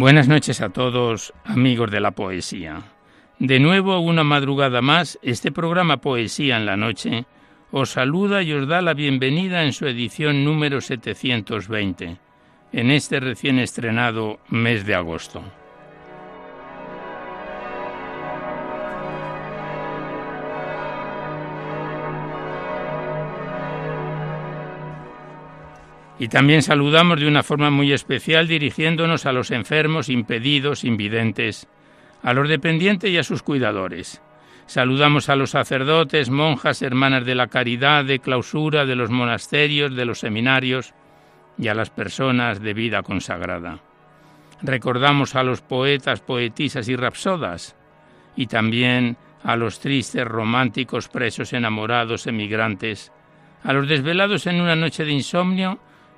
Buenas noches a todos, amigos de la poesía. De nuevo, una madrugada más, este programa Poesía en la Noche os saluda y os da la bienvenida en su edición número 720, en este recién estrenado mes de agosto. Y también saludamos de una forma muy especial dirigiéndonos a los enfermos, impedidos, invidentes, a los dependientes y a sus cuidadores. Saludamos a los sacerdotes, monjas, hermanas de la caridad, de clausura, de los monasterios, de los seminarios y a las personas de vida consagrada. Recordamos a los poetas, poetisas y rapsodas y también a los tristes, románticos, presos, enamorados, emigrantes, a los desvelados en una noche de insomnio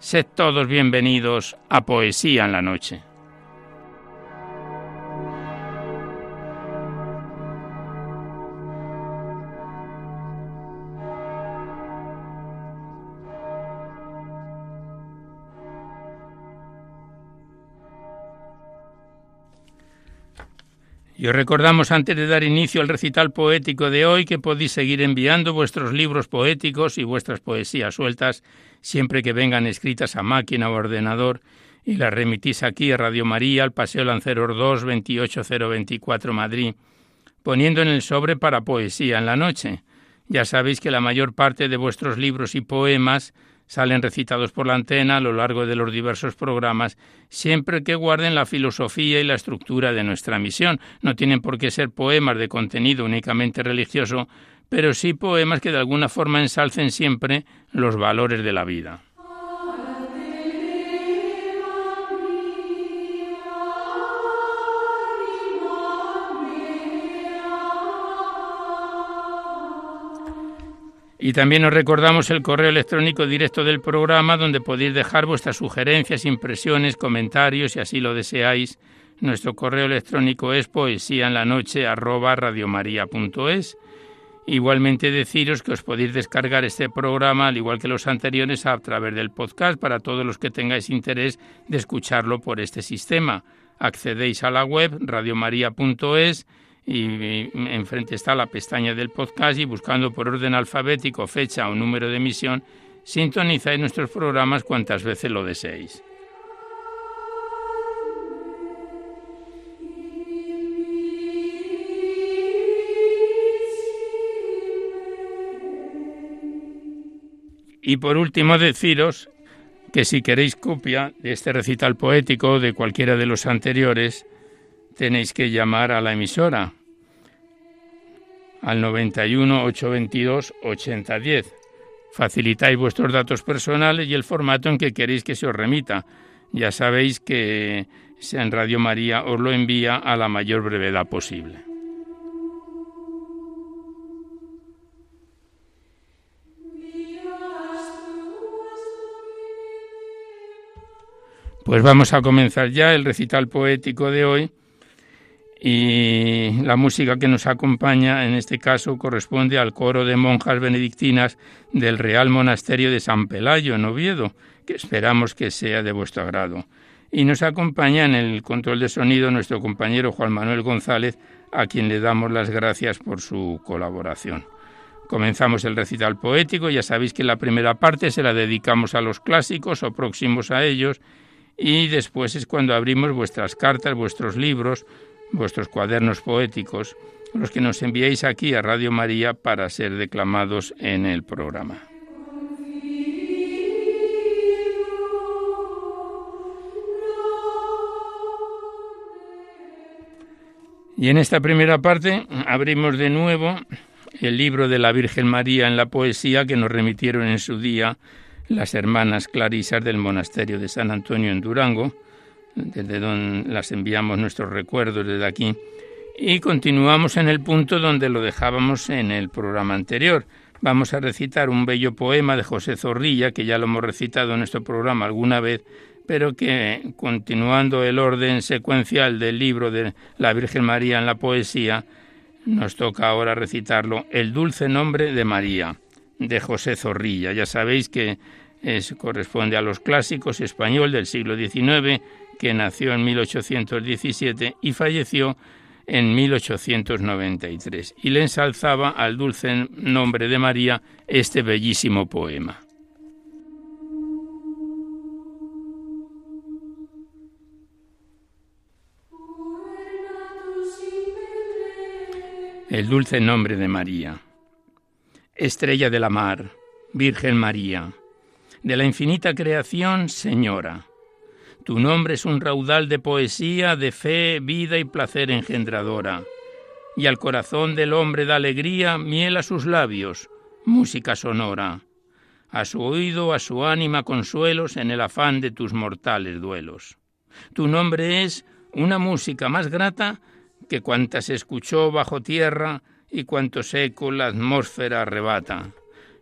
Sed todos bienvenidos a Poesía en la Noche. Y os recordamos antes de dar inicio al recital poético de hoy que podéis seguir enviando vuestros libros poéticos y vuestras poesías sueltas siempre que vengan escritas a máquina o ordenador y las remitís aquí a Radio María, al Paseo Lanceros 2, 28024 Madrid, poniendo en el sobre para poesía en la noche. Ya sabéis que la mayor parte de vuestros libros y poemas salen recitados por la antena a lo largo de los diversos programas, siempre que guarden la filosofía y la estructura de nuestra misión. No tienen por qué ser poemas de contenido únicamente religioso, pero sí poemas que de alguna forma ensalcen siempre los valores de la vida. Y también os recordamos el correo electrónico directo del programa donde podéis dejar vuestras sugerencias, impresiones, comentarios si así lo deseáis. Nuestro correo electrónico es poesía en la noche Igualmente deciros que os podéis descargar este programa, al igual que los anteriores, a través del podcast para todos los que tengáis interés de escucharlo por este sistema. Accedéis a la web radiomaria.es y enfrente está la pestaña del podcast y buscando por orden alfabético fecha o número de emisión, sintonizáis nuestros programas cuantas veces lo deseéis. Y por último deciros que si queréis copia de este recital poético de cualquiera de los anteriores, tenéis que llamar a la emisora al 91 822 8010. Facilitáis vuestros datos personales y el formato en que queréis que se os remita. Ya sabéis que en Radio María os lo envía a la mayor brevedad posible. Pues vamos a comenzar ya el recital poético de hoy y la música que nos acompaña en este caso corresponde al coro de monjas benedictinas del Real Monasterio de San Pelayo en Oviedo, que esperamos que sea de vuestro agrado. Y nos acompaña en el control de sonido nuestro compañero Juan Manuel González, a quien le damos las gracias por su colaboración. Comenzamos el recital poético, ya sabéis que la primera parte se la dedicamos a los clásicos o próximos a ellos y después es cuando abrimos vuestras cartas, vuestros libros, vuestros cuadernos poéticos, los que nos enviéis aquí a Radio María para ser declamados en el programa. Y en esta primera parte abrimos de nuevo el libro de la Virgen María en la poesía que nos remitieron en su día las hermanas clarisas del monasterio de San Antonio en Durango, desde donde las enviamos nuestros recuerdos desde aquí, y continuamos en el punto donde lo dejábamos en el programa anterior. Vamos a recitar un bello poema de José Zorrilla, que ya lo hemos recitado en nuestro programa alguna vez, pero que, continuando el orden secuencial del libro de la Virgen María en la poesía, nos toca ahora recitarlo, El dulce nombre de María, de José Zorrilla. Ya sabéis que es, corresponde a los clásicos español del siglo XIX, que nació en 1817 y falleció en 1893, y le ensalzaba al dulce nombre de María este bellísimo poema. el dulce nombre de María. Estrella de la mar, Virgen María, de la infinita creación, Señora. Tu nombre es un raudal de poesía, de fe, vida y placer engendradora. Y al corazón del hombre da alegría, miel a sus labios, música sonora. A su oído, a su ánima consuelos en el afán de tus mortales duelos. Tu nombre es una música más grata que cuantas escuchó bajo tierra y cuanto seco la atmósfera arrebata.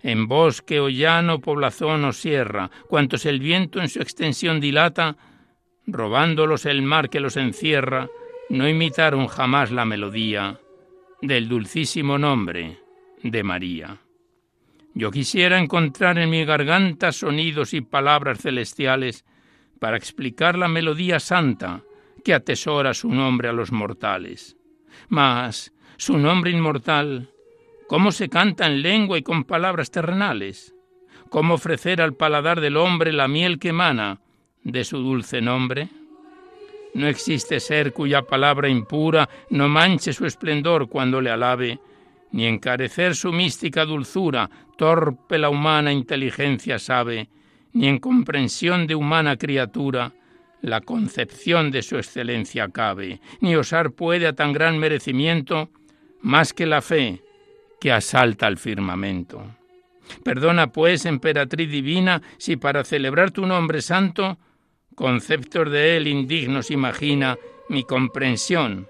En bosque o llano, poblazón o sierra, cuantos el viento en su extensión dilata, robándolos el mar que los encierra, no imitaron jamás la melodía del dulcísimo nombre de María. Yo quisiera encontrar en mi garganta sonidos y palabras celestiales para explicar la melodía santa que atesora su nombre a los mortales. Mas su nombre inmortal, ¿cómo se canta en lengua y con palabras terrenales? ¿Cómo ofrecer al paladar del hombre la miel que emana de su dulce nombre? No existe ser cuya palabra impura no manche su esplendor cuando le alabe, ni encarecer su mística dulzura, torpe la humana inteligencia sabe, ni en comprensión de humana criatura la concepción de su excelencia cabe, ni osar puede a tan gran merecimiento más que la fe que asalta al firmamento. Perdona, pues, emperatriz divina, si para celebrar tu nombre santo, conceptos de él indignos imagina mi comprensión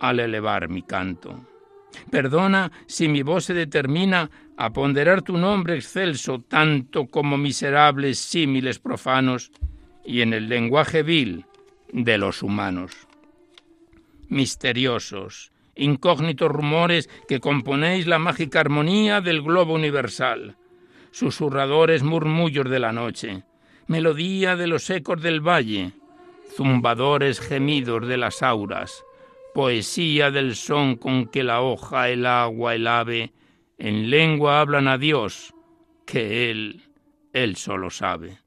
al elevar mi canto. Perdona si mi voz se determina a ponderar tu nombre excelso tanto como miserables símiles profanos y en el lenguaje vil de los humanos. Misteriosos, incógnitos rumores que componéis la mágica armonía del globo universal, susurradores murmullos de la noche, melodía de los ecos del valle, zumbadores gemidos de las auras, poesía del son con que la hoja, el agua, el ave, en lengua hablan a Dios, que Él, Él solo sabe.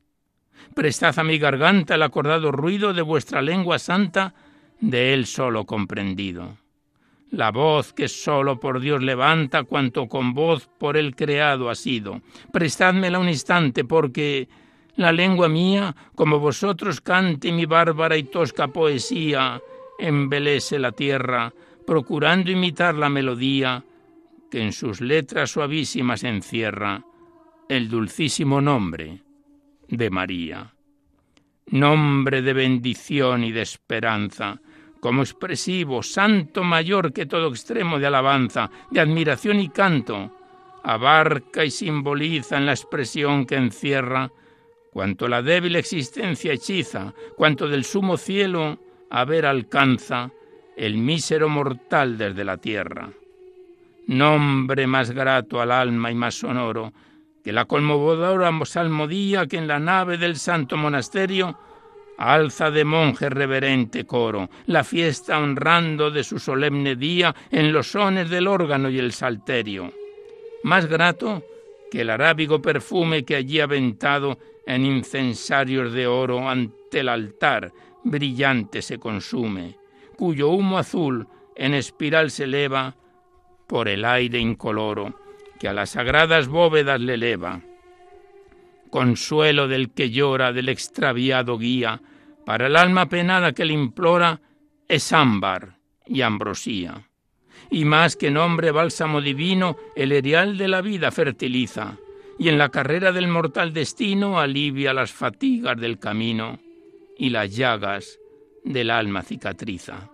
Prestad a mi garganta el acordado ruido de vuestra lengua santa, de él solo comprendido. La voz que solo por Dios levanta cuanto con voz por él creado ha sido. Prestádmela un instante, porque la lengua mía, como vosotros cante mi bárbara y tosca poesía, embelece la tierra, procurando imitar la melodía que en sus letras suavísimas encierra el dulcísimo nombre de María. Nombre de bendición y de esperanza, como expresivo, santo mayor que todo extremo de alabanza, de admiración y canto, abarca y simboliza en la expresión que encierra cuanto la débil existencia hechiza, cuanto del sumo cielo a ver alcanza el mísero mortal desde la tierra. Nombre más grato al alma y más sonoro, que la conmovedora salmodía que en la nave del santo monasterio alza de monje reverente coro, la fiesta honrando de su solemne día en los sones del órgano y el salterio. más grato que el arábigo perfume que allí aventado en incensarios de oro ante el altar brillante se consume, cuyo humo azul en espiral se eleva por el aire incoloro que a las sagradas bóvedas le eleva. Consuelo del que llora, del extraviado guía, para el alma penada que le implora, es ámbar y ambrosía. Y más que nombre bálsamo divino, el erial de la vida fertiliza, y en la carrera del mortal destino alivia las fatigas del camino y las llagas del alma cicatriza.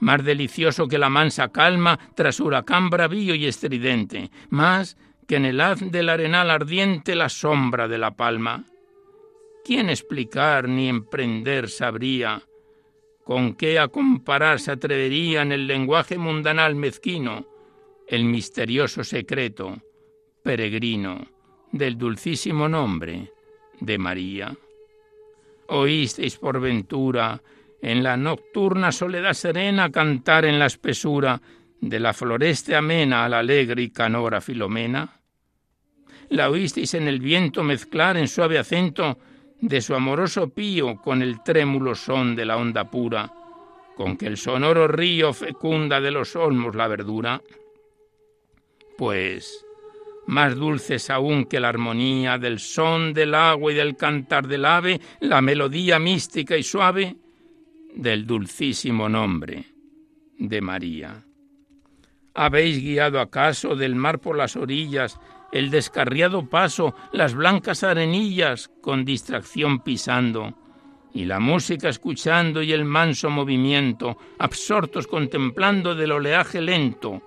Más delicioso que la mansa calma tras huracán bravío y estridente, más que en el haz del arenal ardiente la sombra de la palma. ¿Quién explicar ni emprender sabría? ¿Con qué a comparar se atrevería en el lenguaje mundanal mezquino el misterioso secreto, peregrino, del dulcísimo nombre de María? Oísteis por ventura en la nocturna soledad serena cantar en la espesura de la floreste amena a la alegre y canora Filomena? ¿La oísteis en el viento mezclar en suave acento de su amoroso pío con el trémulo son de la onda pura, con que el sonoro río fecunda de los olmos la verdura? Pues más dulces aún que la armonía del son del agua y del cantar del ave, la melodía mística y suave del dulcísimo nombre de María. ¿Habéis guiado acaso del mar por las orillas el descarriado paso, las blancas arenillas con distracción pisando, y la música escuchando y el manso movimiento, absortos contemplando del oleaje lento,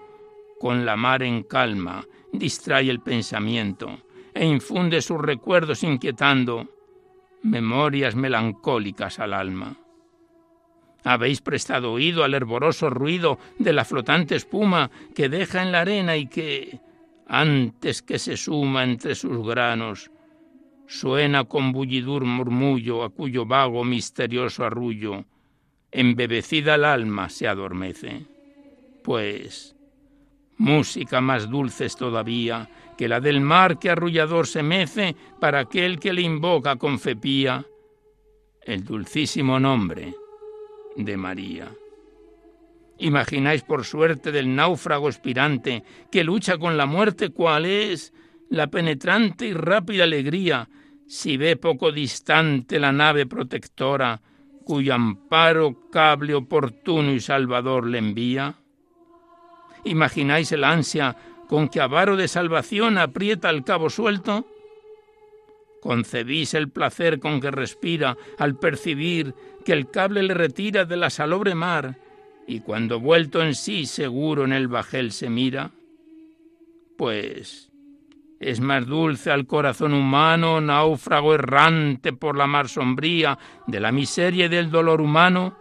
con la mar en calma, distrae el pensamiento e infunde sus recuerdos inquietando memorias melancólicas al alma. Habéis prestado oído al hervoroso ruido de la flotante espuma que deja en la arena y que, antes que se suma entre sus granos, suena con bullidur murmullo a cuyo vago misterioso arrullo, embebecida el alma se adormece. Pues, música más dulces todavía que la del mar que arrullador se mece para aquel que le invoca con fe pía, el dulcísimo nombre de María. Imagináis por suerte del náufrago aspirante que lucha con la muerte cuál es la penetrante y rápida alegría si ve poco distante la nave protectora cuyo amparo cable oportuno y salvador le envía. ¿Imagináis el ansia con que avaro de salvación aprieta el cabo suelto? ¿Concebís el placer con que respira al percibir que el cable le retira de la salobre mar y cuando vuelto en sí seguro en el bajel se mira? Pues es más dulce al corazón humano, náufrago errante por la mar sombría de la miseria y del dolor humano,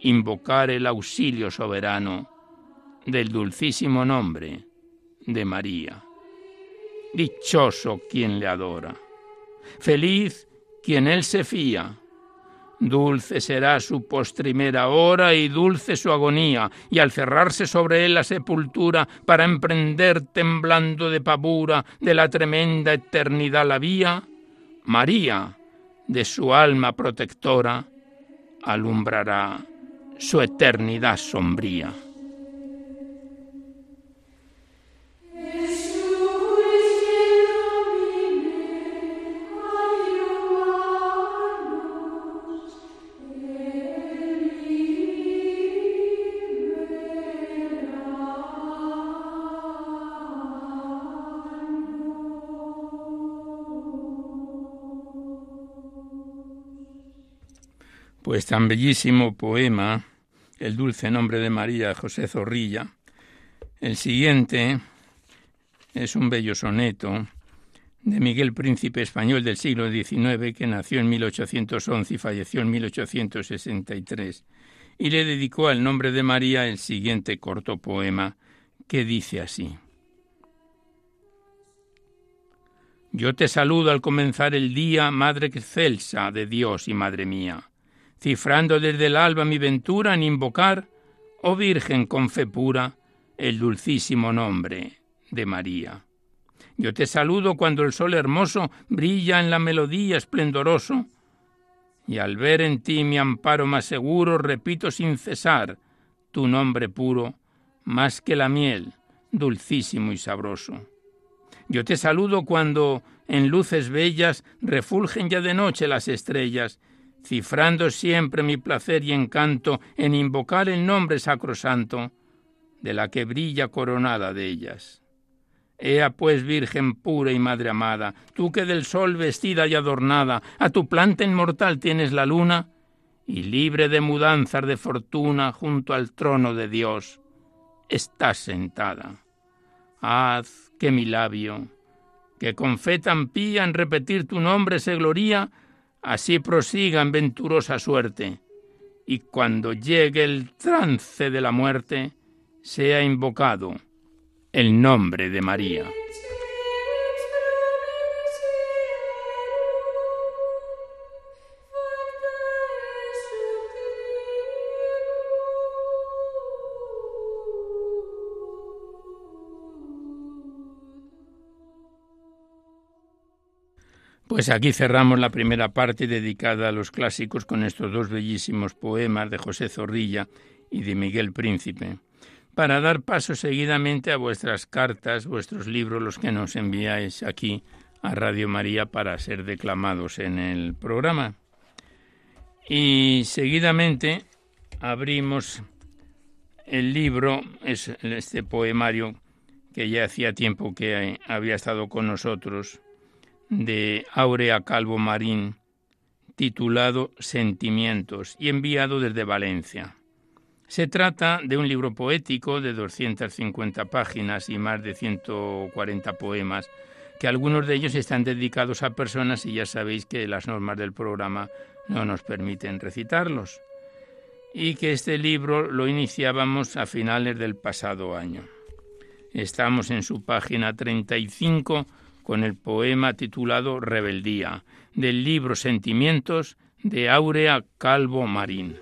invocar el auxilio soberano del dulcísimo nombre de María. Dichoso quien le adora, feliz quien él se fía. Dulce será su postrimera hora y dulce su agonía, y al cerrarse sobre él la sepultura para emprender temblando de pavura de la tremenda eternidad la vía, María, de su alma protectora, alumbrará su eternidad sombría. Pues tan bellísimo poema, El dulce nombre de María, José Zorrilla. El siguiente es un bello soneto de Miguel Príncipe español del siglo XIX que nació en 1811 y falleció en 1863 y le dedicó al nombre de María el siguiente corto poema que dice así. Yo te saludo al comenzar el día, Madre excelsa de Dios y Madre mía cifrando desde el alba mi ventura en invocar, oh Virgen con fe pura, el dulcísimo nombre de María. Yo te saludo cuando el sol hermoso brilla en la melodía esplendoroso, y al ver en ti mi amparo más seguro, repito sin cesar tu nombre puro, más que la miel, dulcísimo y sabroso. Yo te saludo cuando en luces bellas refulgen ya de noche las estrellas, cifrando siempre mi placer y encanto en invocar el nombre sacrosanto de la que brilla coronada de ellas. Ea pues Virgen pura y Madre amada, tú que del sol vestida y adornada, a tu planta inmortal tienes la luna, y libre de mudanzas de fortuna junto al trono de Dios, estás sentada. Haz que mi labio, que con fe tan pía en repetir tu nombre se gloría, así prosiga en venturosa suerte, y cuando llegue el trance de la muerte, sea invocado el nombre de María. Pues aquí cerramos la primera parte dedicada a los clásicos con estos dos bellísimos poemas de José Zorrilla y de Miguel Príncipe, para dar paso seguidamente a vuestras cartas, vuestros libros, los que nos enviáis aquí a Radio María para ser declamados en el programa. Y seguidamente abrimos el libro, es este poemario que ya hacía tiempo que había estado con nosotros, de Aurea Calvo Marín, titulado Sentimientos y enviado desde Valencia. Se trata de un libro poético de 250 páginas y más de 140 poemas, que algunos de ellos están dedicados a personas y ya sabéis que las normas del programa no nos permiten recitarlos. Y que este libro lo iniciábamos a finales del pasado año. Estamos en su página 35 con el poema titulado Rebeldía, del libro Sentimientos de Aurea Calvo Marín.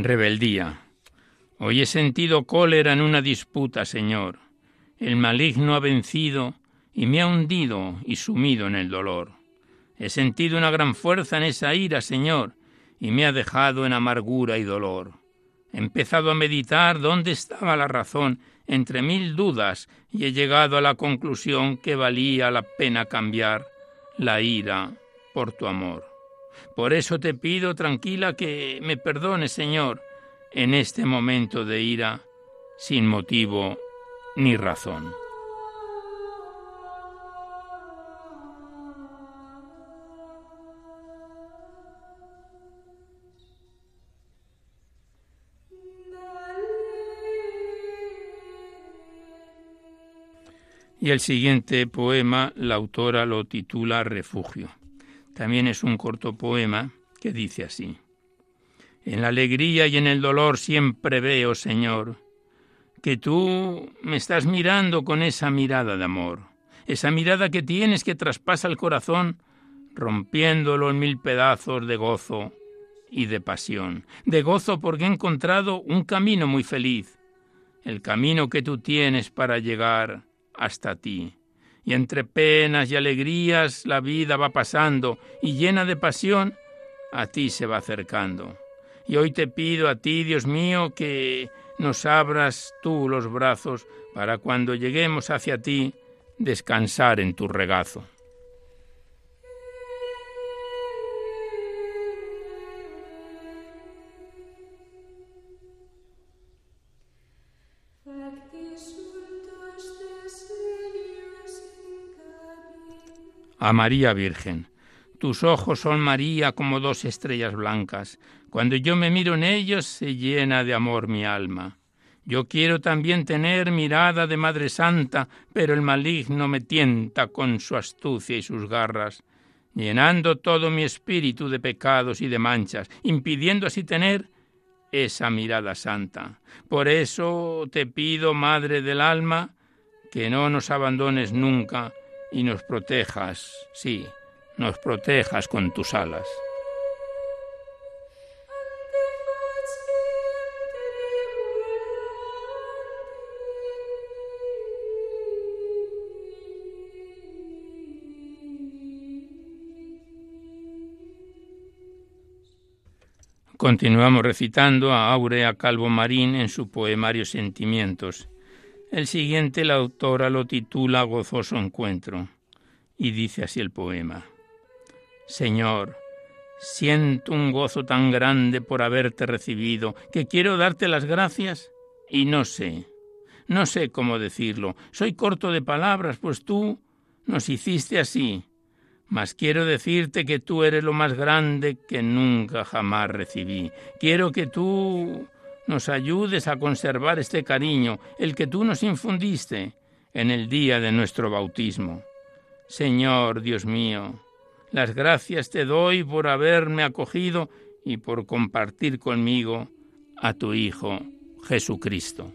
Rebeldía. Hoy he sentido cólera en una disputa, Señor. El maligno ha vencido y me ha hundido y sumido en el dolor. He sentido una gran fuerza en esa ira, Señor, y me ha dejado en amargura y dolor. He empezado a meditar dónde estaba la razón entre mil dudas y he llegado a la conclusión que valía la pena cambiar la ira por tu amor. Por eso te pido tranquila que me perdones, Señor, en este momento de ira sin motivo ni razón. Y el siguiente poema, la autora lo titula Refugio. También es un corto poema que dice así. En la alegría y en el dolor siempre veo, Señor, que tú me estás mirando con esa mirada de amor, esa mirada que tienes que traspasa el corazón, rompiéndolo en mil pedazos de gozo y de pasión. De gozo porque he encontrado un camino muy feliz, el camino que tú tienes para llegar hasta ti. Y entre penas y alegrías la vida va pasando y llena de pasión, a ti se va acercando. Y hoy te pido a ti, Dios mío, que nos abras tú los brazos para cuando lleguemos hacia ti descansar en tu regazo. A María Virgen. Tus ojos son María como dos estrellas blancas. Cuando yo me miro en ellos se llena de amor mi alma. Yo quiero también tener mirada de Madre Santa, pero el maligno me tienta con su astucia y sus garras, llenando todo mi espíritu de pecados y de manchas, impidiendo así tener esa mirada santa. Por eso te pido, Madre del alma, que no nos abandones nunca, y nos protejas, sí, nos protejas con tus alas. Continuamos recitando a Aurea Calvo Marín en su poemario Sentimientos. El siguiente la autora lo titula Gozoso Encuentro y dice así el poema. Señor, siento un gozo tan grande por haberte recibido que quiero darte las gracias y no sé, no sé cómo decirlo. Soy corto de palabras, pues tú nos hiciste así, mas quiero decirte que tú eres lo más grande que nunca jamás recibí. Quiero que tú nos ayudes a conservar este cariño, el que tú nos infundiste en el día de nuestro bautismo. Señor Dios mío, las gracias te doy por haberme acogido y por compartir conmigo a tu Hijo Jesucristo.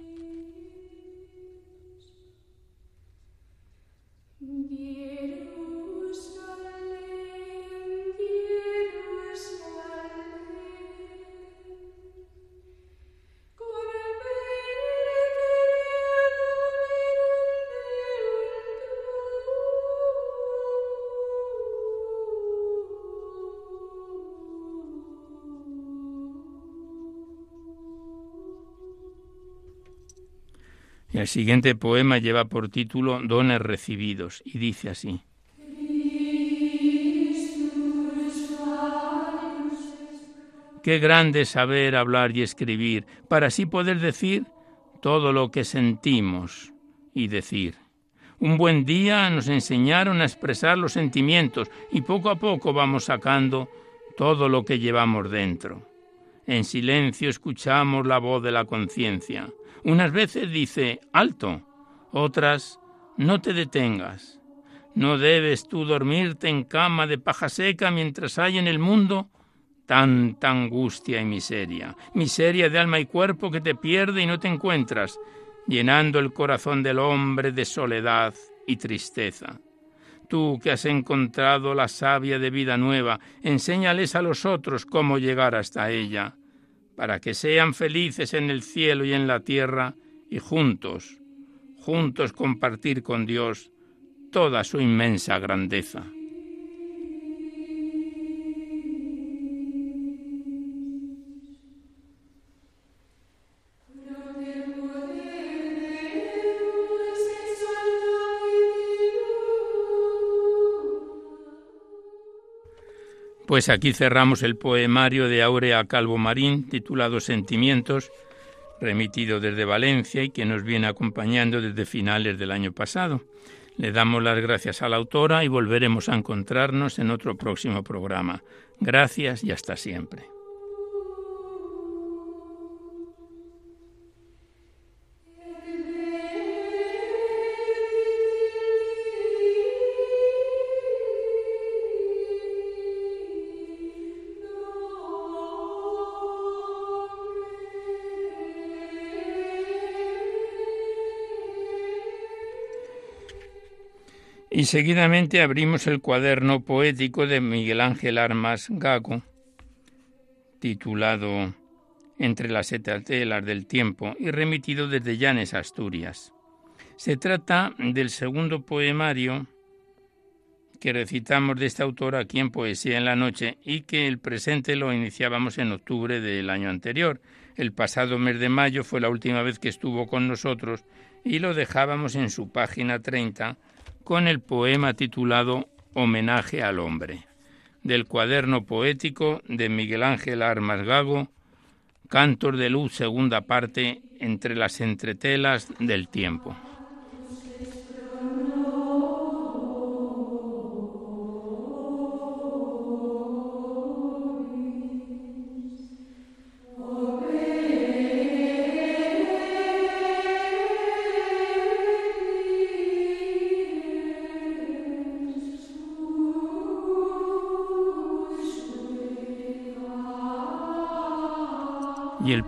El siguiente poema lleva por título Dones recibidos y dice así. Qué grande saber hablar y escribir, para así poder decir todo lo que sentimos y decir. Un buen día nos enseñaron a expresar los sentimientos y poco a poco vamos sacando todo lo que llevamos dentro. En silencio escuchamos la voz de la conciencia. Unas veces dice, alto, otras, no te detengas. No debes tú dormirte en cama de paja seca mientras hay en el mundo tanta angustia y miseria, miseria de alma y cuerpo que te pierde y no te encuentras, llenando el corazón del hombre de soledad y tristeza. Tú que has encontrado la savia de vida nueva, enséñales a los otros cómo llegar hasta ella para que sean felices en el cielo y en la tierra y juntos, juntos compartir con Dios toda su inmensa grandeza. Pues aquí cerramos el poemario de Aurea Calvo Marín titulado Sentimientos, remitido desde Valencia y que nos viene acompañando desde finales del año pasado. Le damos las gracias a la autora y volveremos a encontrarnos en otro próximo programa. Gracias y hasta siempre. Y seguidamente abrimos el cuaderno poético de Miguel Ángel Armas Gago, titulado Entre las etatelas del tiempo y remitido desde Llanes, Asturias. Se trata del segundo poemario que recitamos de esta autora aquí en Poesía en la Noche y que el presente lo iniciábamos en octubre del año anterior. El pasado mes de mayo fue la última vez que estuvo con nosotros y lo dejábamos en su página 30 con el poema titulado Homenaje al hombre, del cuaderno poético de Miguel Ángel Armas Gago, de Luz, segunda parte, entre las entretelas del tiempo.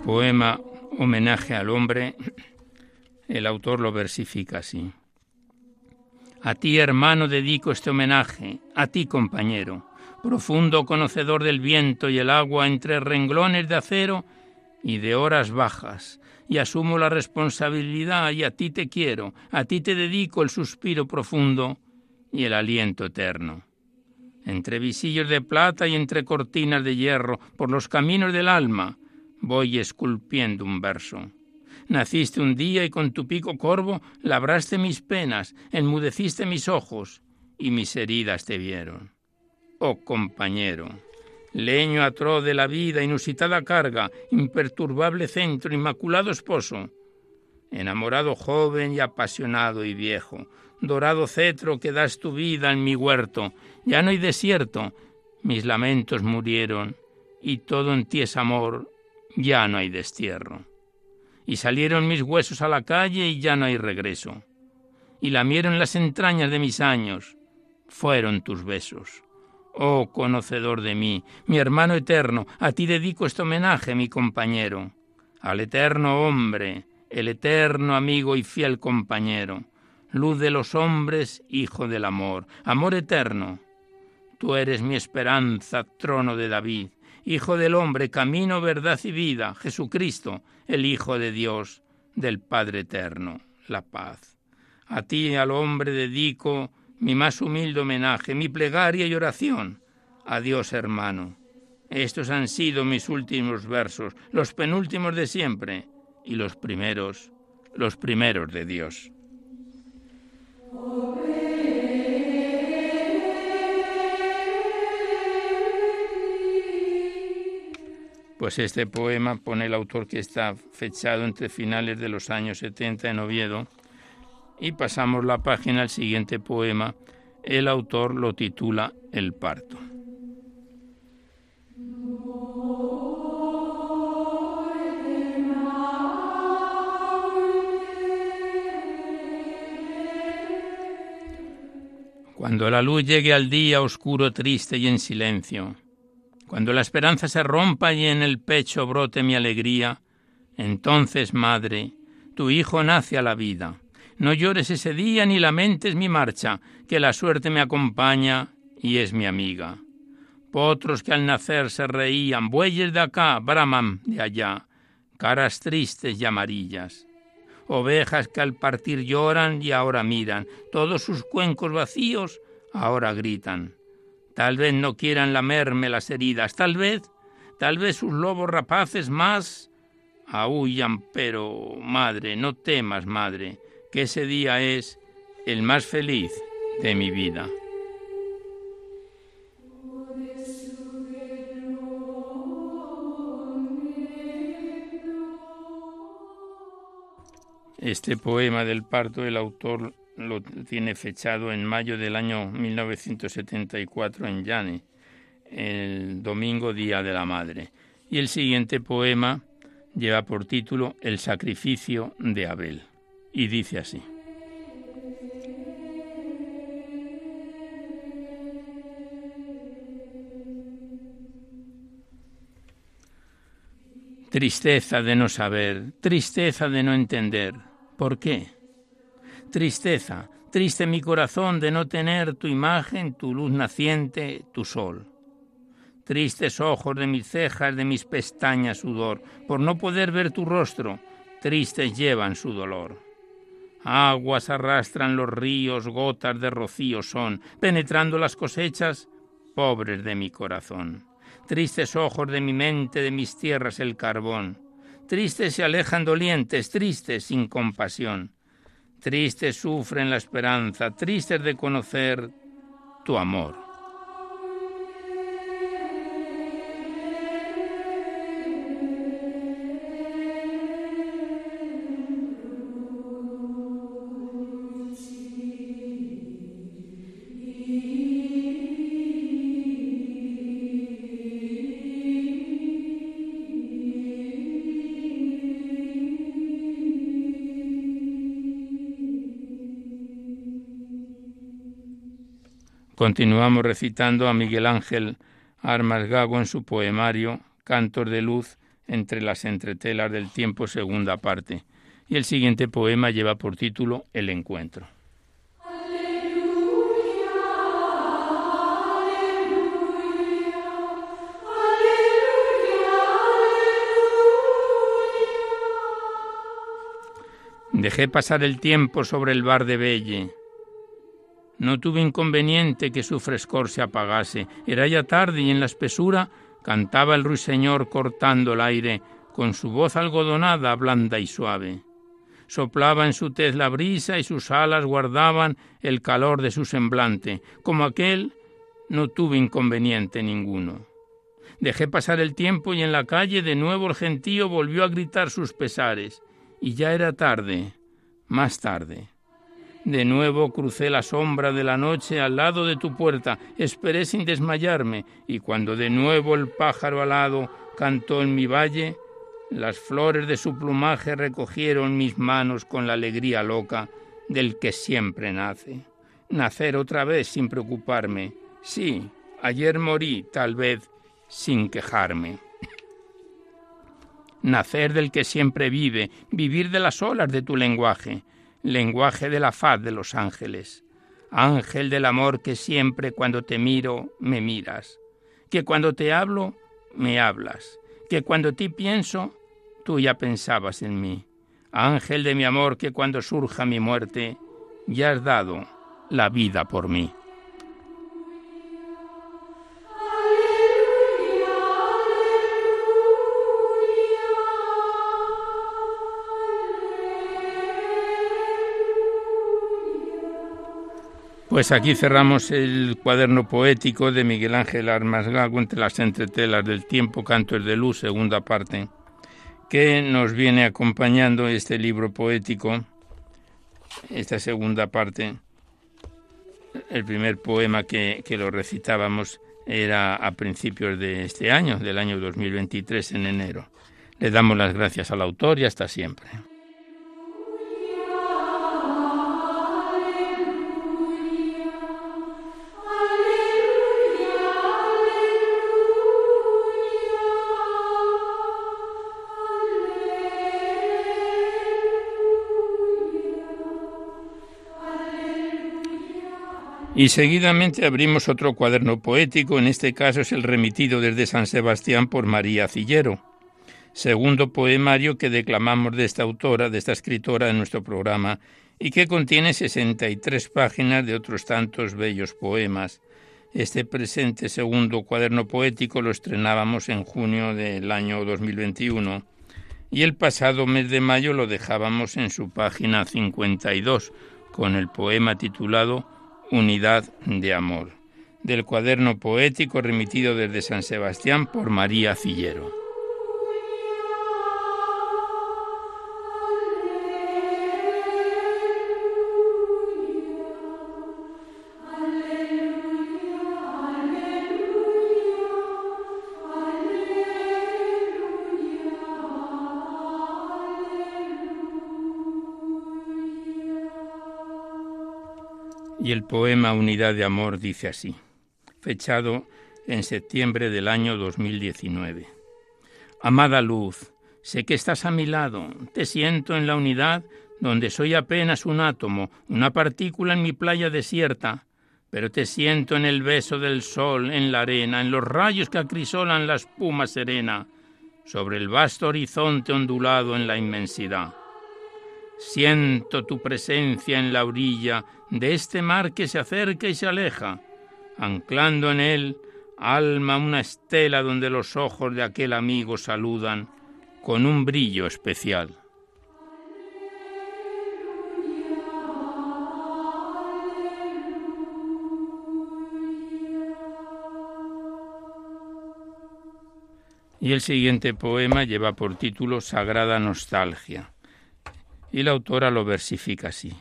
Poema Homenaje al hombre, el autor lo versifica así. A ti, hermano, dedico este homenaje, a ti, compañero, profundo conocedor del viento y el agua entre renglones de acero y de horas bajas, y asumo la responsabilidad y a ti te quiero, a ti te dedico el suspiro profundo y el aliento eterno. Entre visillos de plata y entre cortinas de hierro, por los caminos del alma, voy esculpiendo un verso. Naciste un día y con tu pico corvo labraste mis penas, enmudeciste mis ojos y mis heridas te vieron. Oh compañero, leño atroz de la vida, inusitada carga, imperturbable centro, inmaculado esposo, enamorado joven y apasionado y viejo, dorado cetro que das tu vida en mi huerto, ya no hay desierto, mis lamentos murieron, y todo en ti es amor, ya no hay destierro. Y salieron mis huesos a la calle y ya no hay regreso. Y lamieron las entrañas de mis años, fueron tus besos. Oh conocedor de mí, mi hermano eterno, a ti dedico este homenaje, mi compañero, al eterno hombre, el eterno amigo y fiel compañero, luz de los hombres, hijo del amor, amor eterno. Tú eres mi esperanza, trono de David, hijo del hombre, camino, verdad y vida, Jesucristo, el Hijo de Dios, del Padre eterno, la paz. A ti, al hombre, dedico mi más humilde homenaje, mi plegaria y oración. Adiós, hermano. Estos han sido mis últimos versos, los penúltimos de siempre y los primeros, los primeros de Dios. Pues este poema pone el autor que está fechado entre finales de los años 70 en Oviedo y pasamos la página al siguiente poema. El autor lo titula El parto. Cuando la luz llegue al día oscuro, triste y en silencio, cuando la esperanza se rompa y en el pecho brote mi alegría, entonces, madre, tu hijo nace a la vida no llores ese día ni lamentes mi marcha, que la suerte me acompaña y es mi amiga. Potros que al nacer se reían, bueyes de acá, braman de allá, caras tristes y amarillas. Ovejas que al partir lloran y ahora miran, todos sus cuencos vacíos ahora gritan. Tal vez no quieran lamerme las heridas, tal vez, tal vez sus lobos rapaces más aullan, pero madre, no temas, madre, que ese día es el más feliz de mi vida. Este poema del parto el autor lo tiene fechado en mayo del año 1974 en Llane, el domingo Día de la Madre. Y el siguiente poema lleva por título El sacrificio de Abel y dice así. Tristeza de no saber, tristeza de no entender. ¿Por qué? Tristeza, triste mi corazón de no tener tu imagen, tu luz naciente, tu sol. Tristes ojos de mis cejas, de mis pestañas sudor, por no poder ver tu rostro, tristes llevan su dolor. Aguas arrastran los ríos, gotas de rocío son, penetrando las cosechas, pobres de mi corazón. Tristes ojos de mi mente, de mis tierras el carbón. Tristes se alejan dolientes, tristes sin compasión. Tristes sufren la esperanza, tristes de conocer tu amor. Continuamos recitando a Miguel Ángel Armas Gago en su poemario Cantos de Luz entre las entretelas del tiempo segunda parte. Y el siguiente poema lleva por título El encuentro. Dejé pasar el tiempo sobre el bar de Belle no tuve inconveniente que su frescor se apagase. Era ya tarde y en la espesura cantaba el ruiseñor cortando el aire con su voz algodonada, blanda y suave. Soplaba en su tez la brisa y sus alas guardaban el calor de su semblante. Como aquel, no tuve inconveniente ninguno. Dejé pasar el tiempo y en la calle de nuevo el gentío volvió a gritar sus pesares. Y ya era tarde, más tarde. De nuevo crucé la sombra de la noche al lado de tu puerta, esperé sin desmayarme, y cuando de nuevo el pájaro alado cantó en mi valle, las flores de su plumaje recogieron mis manos con la alegría loca del que siempre nace. Nacer otra vez sin preocuparme. Sí, ayer morí, tal vez, sin quejarme. Nacer del que siempre vive, vivir de las olas de tu lenguaje, lenguaje de la faz de los ángeles. Ángel del amor que siempre cuando te miro me miras, que cuando te hablo me hablas, que cuando ti pienso tú ya pensabas en mí. Ángel de mi amor que cuando surja mi muerte ya has dado la vida por mí. Pues aquí cerramos el cuaderno poético de Miguel Ángel Armas Gago entre las entretelas del tiempo, cantos de luz, segunda parte, que nos viene acompañando este libro poético, esta segunda parte. El primer poema que, que lo recitábamos era a principios de este año, del año 2023, en enero. Le damos las gracias al autor y hasta siempre. Y seguidamente abrimos otro cuaderno poético, en este caso es el remitido desde San Sebastián por María Cillero, segundo poemario que declamamos de esta autora, de esta escritora en nuestro programa, y que contiene 63 páginas de otros tantos bellos poemas. Este presente segundo cuaderno poético lo estrenábamos en junio del año 2021 y el pasado mes de mayo lo dejábamos en su página 52 con el poema titulado Unidad de Amor, del cuaderno poético remitido desde San Sebastián por María Cillero. Y el poema Unidad de Amor dice así, fechado en septiembre del año 2019. Amada luz, sé que estás a mi lado, te siento en la unidad donde soy apenas un átomo, una partícula en mi playa desierta, pero te siento en el beso del sol, en la arena, en los rayos que acrisolan la espuma serena, sobre el vasto horizonte ondulado en la inmensidad. Siento tu presencia en la orilla de este mar que se acerca y se aleja, anclando en él alma una estela donde los ojos de aquel amigo saludan con un brillo especial. Y el siguiente poema lleva por título Sagrada Nostalgia y la autora lo versifica así.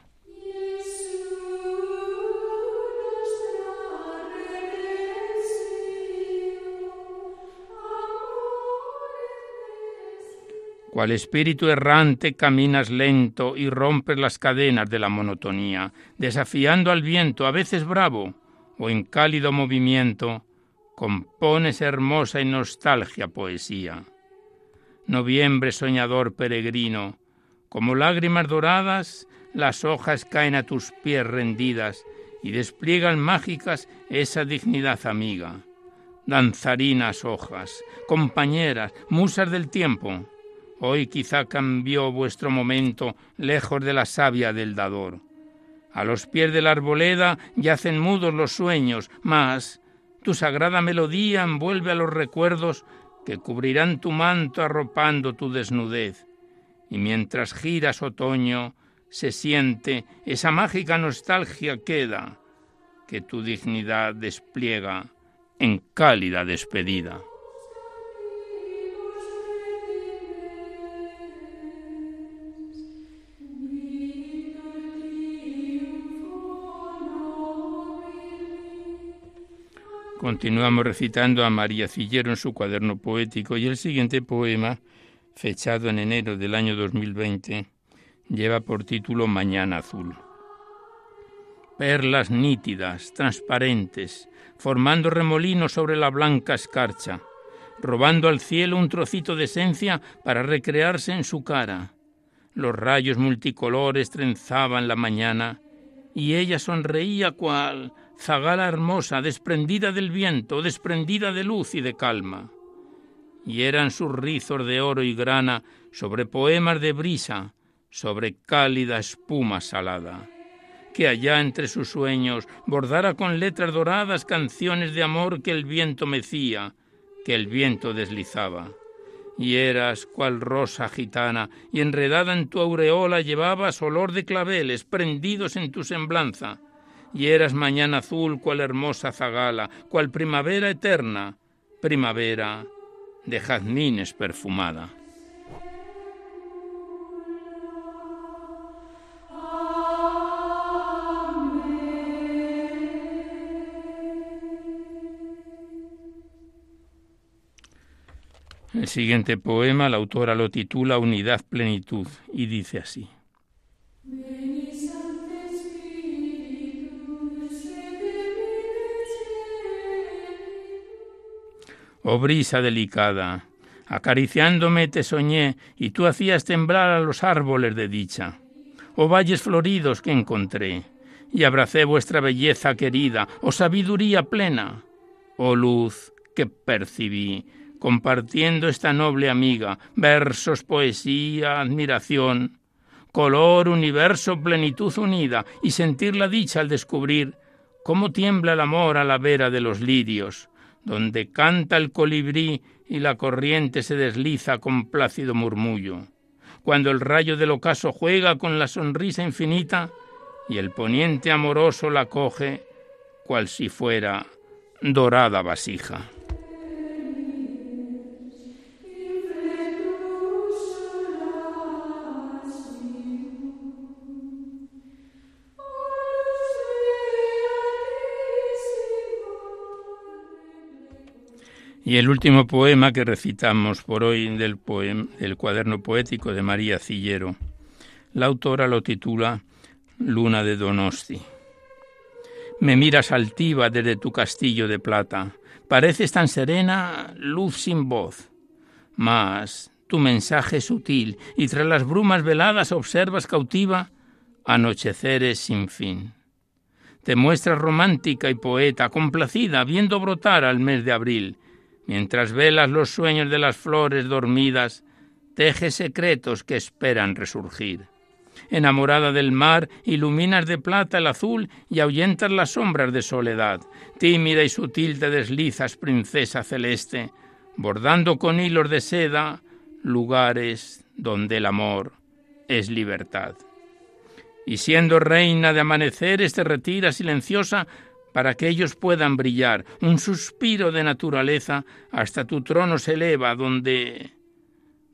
Cual espíritu errante caminas lento y rompes las cadenas de la monotonía, desafiando al viento, a veces bravo, o en cálido movimiento, compones hermosa y nostalgia poesía. Noviembre soñador peregrino, como lágrimas doradas, las hojas caen a tus pies rendidas y despliegan mágicas esa dignidad amiga. Danzarinas hojas, compañeras, musas del tiempo, Hoy quizá cambió vuestro momento lejos de la savia del dador. A los pies de la arboleda yacen mudos los sueños, mas tu sagrada melodía envuelve a los recuerdos que cubrirán tu manto arropando tu desnudez. Y mientras giras otoño, se siente esa mágica nostalgia queda que tu dignidad despliega en cálida despedida. Continuamos recitando a María Cillero en su cuaderno poético y el siguiente poema, fechado en enero del año 2020, lleva por título Mañana Azul. Perlas nítidas, transparentes, formando remolinos sobre la blanca escarcha, robando al cielo un trocito de esencia para recrearse en su cara. Los rayos multicolores trenzaban la mañana y ella sonreía cual zagala hermosa, desprendida del viento, desprendida de luz y de calma. Y eran sus rizos de oro y grana sobre poemas de brisa, sobre cálida espuma salada. Que allá entre sus sueños bordara con letras doradas canciones de amor que el viento mecía, que el viento deslizaba. Y eras cual rosa gitana, y enredada en tu aureola llevabas olor de claveles prendidos en tu semblanza y eras mañana azul cual hermosa zagala, cual primavera eterna, primavera de jazmines perfumada. El siguiente poema la autora lo titula Unidad Plenitud y dice así. Oh brisa delicada, acariciándome te soñé y tú hacías temblar a los árboles de dicha. Oh valles floridos que encontré, y abracé vuestra belleza querida, oh sabiduría plena, oh luz que percibí, compartiendo esta noble amiga, versos, poesía, admiración, color, universo, plenitud unida, y sentir la dicha al descubrir cómo tiembla el amor a la vera de los lirios, donde canta el colibrí y la corriente se desliza con plácido murmullo, cuando el rayo del ocaso juega con la sonrisa infinita y el poniente amoroso la coge cual si fuera dorada vasija. Y el último poema que recitamos por hoy del, del cuaderno poético de María Cillero. La autora lo titula Luna de Donosti. Me miras altiva desde tu castillo de plata. Pareces tan serena, luz sin voz. Mas tu mensaje es sutil y tras las brumas veladas observas cautiva anocheceres sin fin. Te muestras romántica y poeta, complacida, viendo brotar al mes de abril Mientras velas los sueños de las flores dormidas, teje secretos que esperan resurgir. Enamorada del mar, iluminas de plata el azul y ahuyentas las sombras de soledad. Tímida y sutil te deslizas, princesa celeste, bordando con hilos de seda lugares donde el amor es libertad. Y siendo reina de amaneceres te retiras silenciosa para que ellos puedan brillar. Un suspiro de naturaleza hasta tu trono se eleva, donde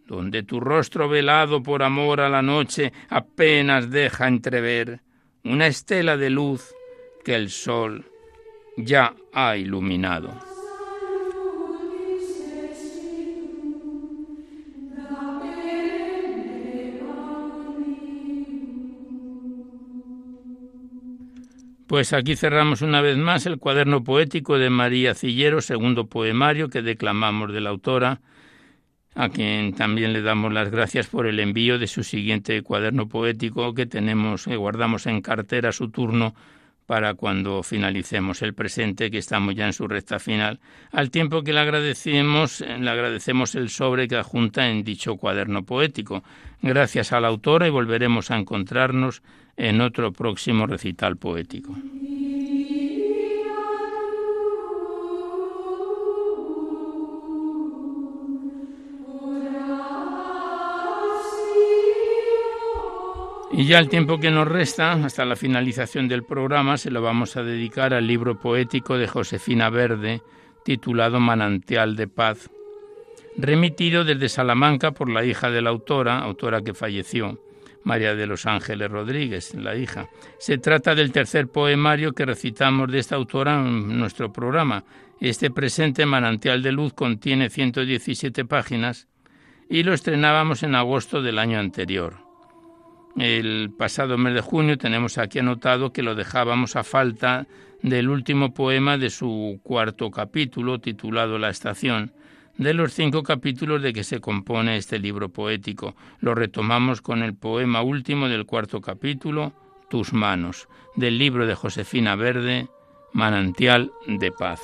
donde tu rostro velado por amor a la noche apenas deja entrever una estela de luz que el sol ya ha iluminado. Pues aquí cerramos una vez más el cuaderno poético de María Cillero, segundo poemario que declamamos de la autora, a quien también le damos las gracias por el envío de su siguiente cuaderno poético que tenemos, que guardamos en cartera su turno para cuando finalicemos el presente, que estamos ya en su recta final, al tiempo que le agradecemos, le agradecemos el sobre que adjunta en dicho cuaderno poético. Gracias a la autora y volveremos a encontrarnos en otro próximo recital poético. Y ya el tiempo que nos resta, hasta la finalización del programa, se lo vamos a dedicar al libro poético de Josefina Verde, titulado Manantial de Paz, remitido desde Salamanca por la hija de la autora, autora que falleció, María de los Ángeles Rodríguez, la hija. Se trata del tercer poemario que recitamos de esta autora en nuestro programa. Este presente Manantial de Luz contiene 117 páginas y lo estrenábamos en agosto del año anterior. El pasado mes de junio tenemos aquí anotado que lo dejábamos a falta del último poema de su cuarto capítulo titulado La estación, de los cinco capítulos de que se compone este libro poético. Lo retomamos con el poema último del cuarto capítulo, Tus manos, del libro de Josefina Verde, Manantial de Paz.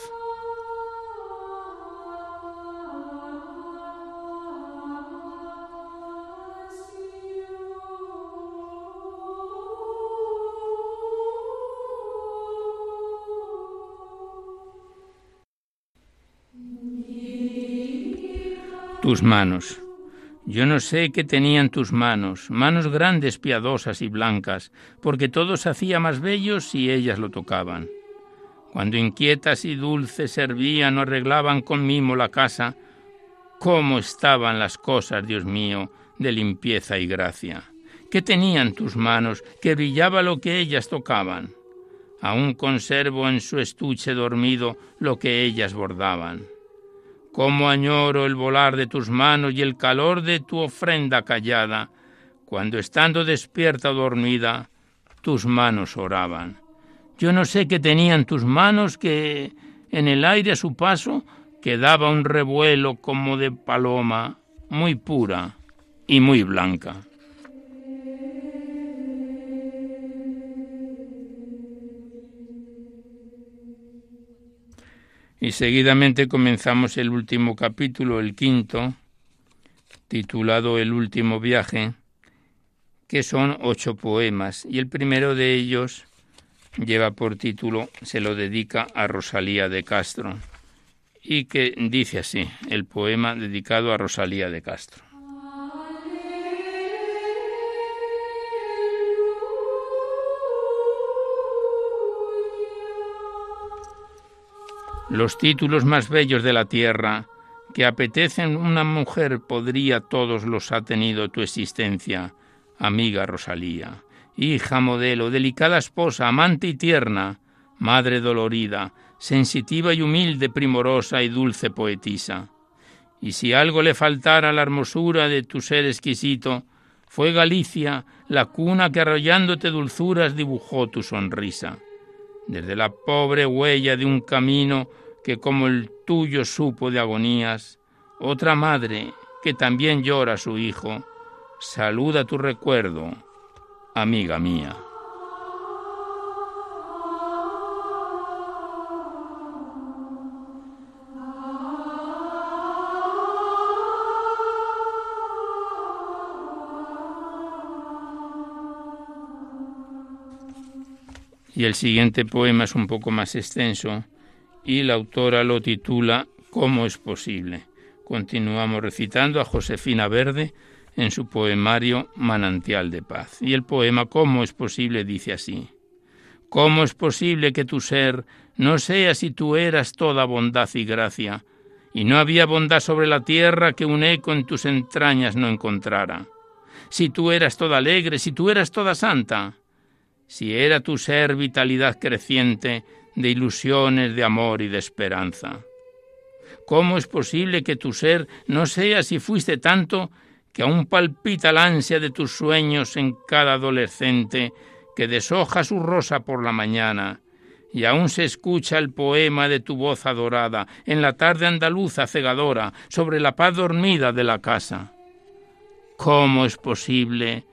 Tus manos. Yo no sé qué tenían tus manos, manos grandes, piadosas y blancas, porque todo se hacía más bello si ellas lo tocaban. Cuando inquietas y dulces servían o arreglaban con mimo la casa, cómo estaban las cosas, Dios mío, de limpieza y gracia. ¿Qué tenían tus manos, que brillaba lo que ellas tocaban? Aún conservo en su estuche dormido lo que ellas bordaban. Cómo añoro el volar de tus manos y el calor de tu ofrenda callada, cuando estando despierta o dormida, tus manos oraban. Yo no sé qué tenían tus manos que en el aire a su paso quedaba un revuelo como de paloma, muy pura y muy blanca. Y seguidamente comenzamos el último capítulo, el quinto, titulado El último viaje, que son ocho poemas. Y el primero de ellos lleva por título, se lo dedica a Rosalía de Castro, y que dice así, el poema dedicado a Rosalía de Castro. Los títulos más bellos de la tierra que apetecen una mujer podría todos los ha tenido tu existencia, amiga Rosalía, hija modelo, delicada esposa, amante y tierna, madre dolorida, sensitiva y humilde, primorosa y dulce poetisa. Y si algo le faltara a la hermosura de tu ser exquisito, fue Galicia la cuna que arrollándote dulzuras dibujó tu sonrisa desde la pobre huella de un camino que como el tuyo supo de agonías, otra madre que también llora a su hijo, saluda tu recuerdo, amiga mía. Y el siguiente poema es un poco más extenso y la autora lo titula ¿Cómo es posible? Continuamos recitando a Josefina Verde en su poemario Manantial de Paz. Y el poema ¿Cómo es posible? dice así. ¿Cómo es posible que tu ser no sea si tú eras toda bondad y gracia, y no había bondad sobre la tierra que un eco en tus entrañas no encontrara? Si tú eras toda alegre, si tú eras toda santa, si era tu ser vitalidad creciente de ilusiones, de amor y de esperanza. ¿Cómo es posible que tu ser no sea si fuiste tanto que aún palpita la ansia de tus sueños en cada adolescente que deshoja su rosa por la mañana y aún se escucha el poema de tu voz adorada en la tarde andaluza cegadora sobre la paz dormida de la casa? ¿Cómo es posible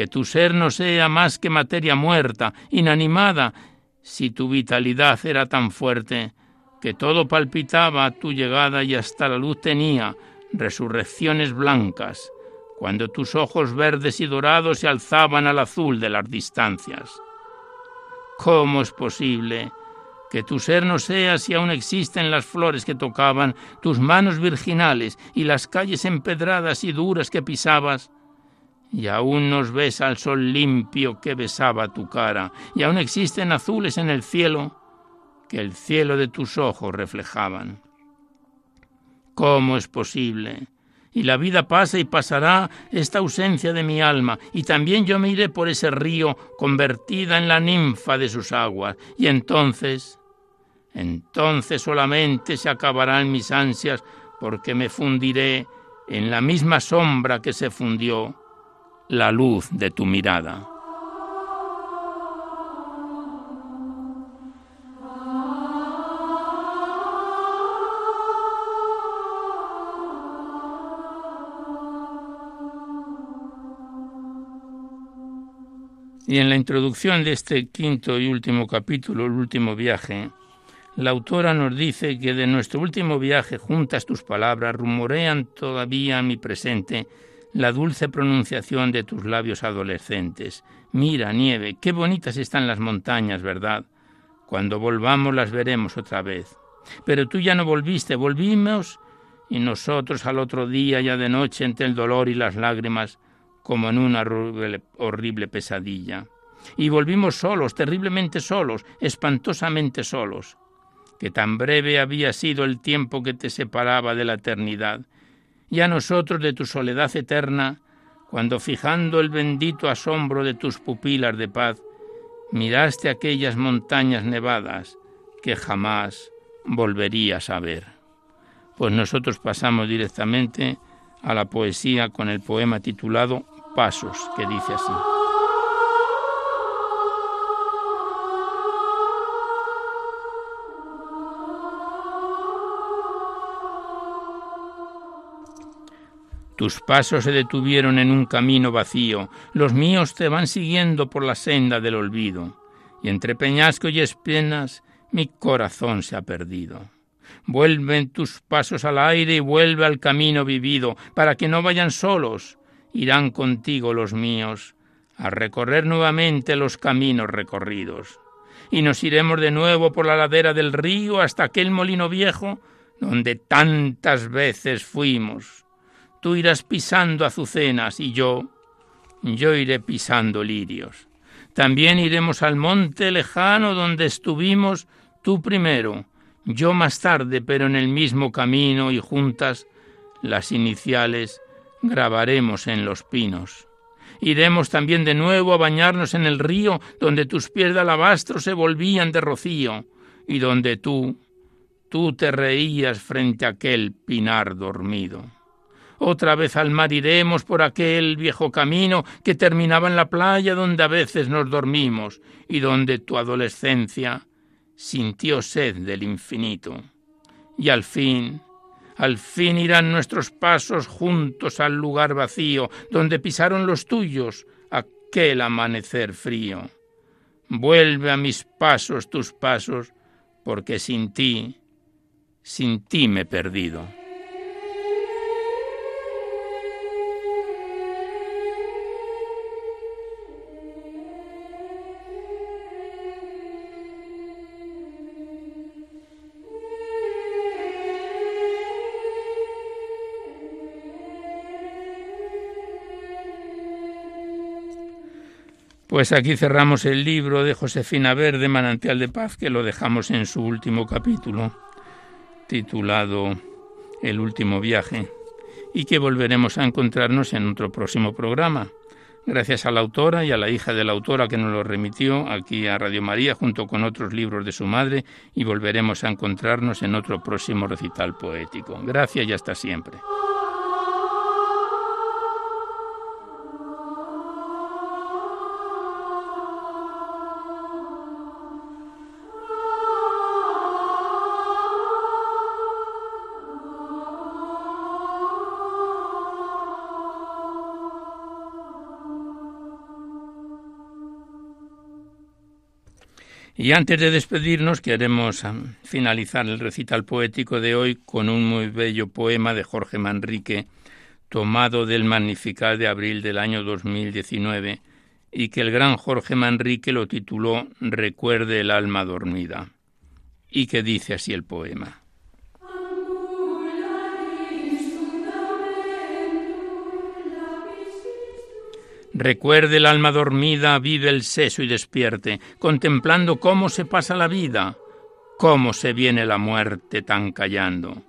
que tu ser no sea más que materia muerta, inanimada, si tu vitalidad era tan fuerte que todo palpitaba a tu llegada y hasta la luz tenía resurrecciones blancas, cuando tus ojos verdes y dorados se alzaban al azul de las distancias. ¿Cómo es posible que tu ser no sea si aún existen las flores que tocaban, tus manos virginales y las calles empedradas y duras que pisabas? Y aún nos besa el sol limpio que besaba tu cara, y aún existen azules en el cielo que el cielo de tus ojos reflejaban. ¿Cómo es posible? Y la vida pasa y pasará esta ausencia de mi alma, y también yo me iré por ese río convertida en la ninfa de sus aguas, y entonces, entonces solamente se acabarán mis ansias, porque me fundiré en la misma sombra que se fundió la luz de tu mirada. Y en la introducción de este quinto y último capítulo, el último viaje, la autora nos dice que de nuestro último viaje juntas tus palabras rumorean todavía mi presente la dulce pronunciación de tus labios adolescentes. Mira, nieve, qué bonitas están las montañas, ¿verdad? Cuando volvamos las veremos otra vez. Pero tú ya no volviste, volvimos y nosotros al otro día, ya de noche, entre el dolor y las lágrimas, como en una horrible pesadilla. Y volvimos solos, terriblemente solos, espantosamente solos, que tan breve había sido el tiempo que te separaba de la eternidad, y a nosotros de tu soledad eterna, cuando fijando el bendito asombro de tus pupilas de paz, miraste aquellas montañas nevadas que jamás volverías a ver. Pues nosotros pasamos directamente a la poesía con el poema titulado Pasos, que dice así. Tus pasos se detuvieron en un camino vacío, los míos te van siguiendo por la senda del olvido, y entre peñasco y espinas mi corazón se ha perdido. Vuelven tus pasos al aire y vuelve al camino vivido, para que no vayan solos, irán contigo los míos, a recorrer nuevamente los caminos recorridos. Y nos iremos de nuevo por la ladera del río hasta aquel molino viejo donde tantas veces fuimos. Tú irás pisando azucenas y yo, yo iré pisando lirios. También iremos al monte lejano donde estuvimos tú primero, yo más tarde, pero en el mismo camino y juntas las iniciales grabaremos en los pinos. Iremos también de nuevo a bañarnos en el río donde tus pies de alabastro se volvían de rocío y donde tú, tú te reías frente a aquel pinar dormido. Otra vez al mar iremos por aquel viejo camino que terminaba en la playa donde a veces nos dormimos y donde tu adolescencia sintió sed del infinito. Y al fin, al fin irán nuestros pasos juntos al lugar vacío donde pisaron los tuyos aquel amanecer frío. Vuelve a mis pasos tus pasos, porque sin ti, sin ti me he perdido. Pues aquí cerramos el libro de Josefina Verde, Manantial de Paz, que lo dejamos en su último capítulo, titulado El último viaje, y que volveremos a encontrarnos en otro próximo programa. Gracias a la autora y a la hija de la autora que nos lo remitió aquí a Radio María junto con otros libros de su madre y volveremos a encontrarnos en otro próximo recital poético. Gracias y hasta siempre. Y antes de despedirnos, queremos ah, finalizar el recital poético de hoy con un muy bello poema de Jorge Manrique, tomado del Magnificat de abril del año 2019, y que el gran Jorge Manrique lo tituló Recuerde el alma dormida, y que dice así el poema. Recuerde el alma dormida, vive el seso y despierte, contemplando cómo se pasa la vida, cómo se viene la muerte tan callando.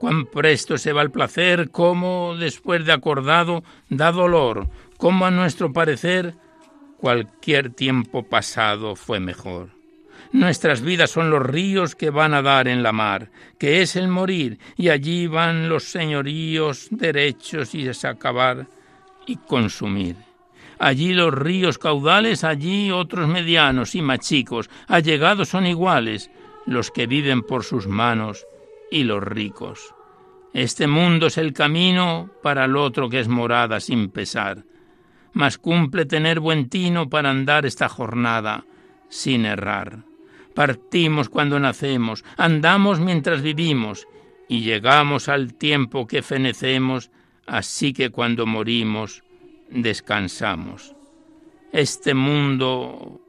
Cuán presto se va el placer, cómo después de acordado da dolor, cómo a nuestro parecer cualquier tiempo pasado fue mejor. Nuestras vidas son los ríos que van a dar en la mar, que es el morir, y allí van los señoríos derechos y desacabar y consumir. Allí los ríos caudales, allí otros medianos y más chicos, allegados son iguales, los que viven por sus manos y los ricos. Este mundo es el camino para el otro que es morada sin pesar, mas cumple tener buen tino para andar esta jornada sin errar. Partimos cuando nacemos, andamos mientras vivimos, y llegamos al tiempo que fenecemos, así que cuando morimos, descansamos. Este mundo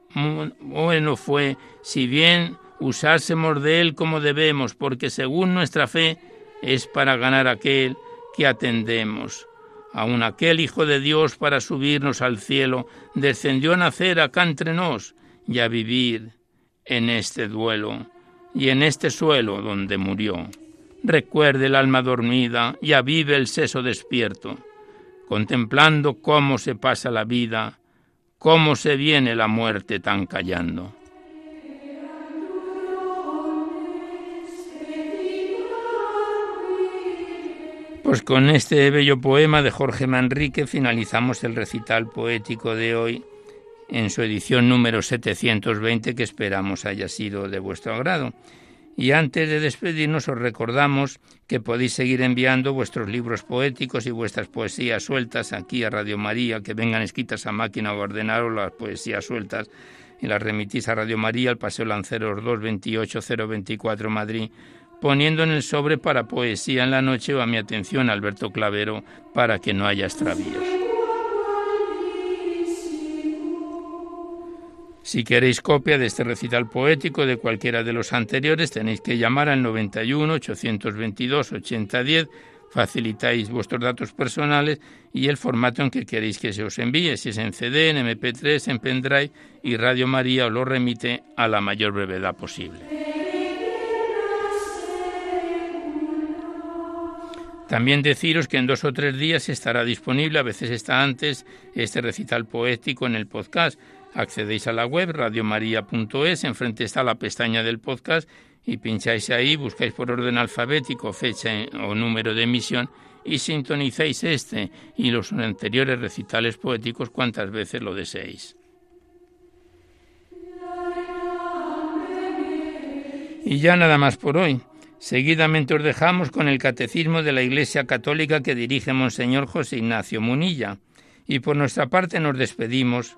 bueno fue, si bien usásemos de él como debemos, porque según nuestra fe es para ganar aquel que atendemos. Aun aquel Hijo de Dios para subirnos al cielo descendió a nacer acá entre nos y a vivir en este duelo y en este suelo donde murió. Recuerde el alma dormida y avive el seso despierto contemplando cómo se pasa la vida, cómo se viene la muerte tan callando. Pues con este bello poema de Jorge Manrique finalizamos el recital poético de hoy en su edición número 720 que esperamos haya sido de vuestro agrado. Y antes de despedirnos os recordamos que podéis seguir enviando vuestros libros poéticos y vuestras poesías sueltas aquí a Radio María, que vengan escritas a máquina o ordenar las poesías sueltas y las remitís a Radio María, al Paseo Lanceros 2, 28024 Madrid, poniendo en el sobre para poesía en la noche o a mi atención Alberto Clavero para que no haya extravíos. Si queréis copia de este recital poético de cualquiera de los anteriores, tenéis que llamar al 91 822 8010, facilitáis vuestros datos personales y el formato en que queréis que se os envíe, si es en CD, en MP3, en pendrive y Radio María os lo remite a la mayor brevedad posible. También deciros que en dos o tres días estará disponible, a veces está antes, este recital poético en el podcast accedéis a la web radiomaria.es, enfrente está la pestaña del podcast y pincháis ahí, buscáis por orden alfabético fecha o número de emisión y sintonizáis este y los anteriores recitales poéticos cuantas veces lo deseéis. Y ya nada más por hoy. Seguidamente os dejamos con el Catecismo de la Iglesia Católica que dirige Monseñor José Ignacio Munilla. Y por nuestra parte nos despedimos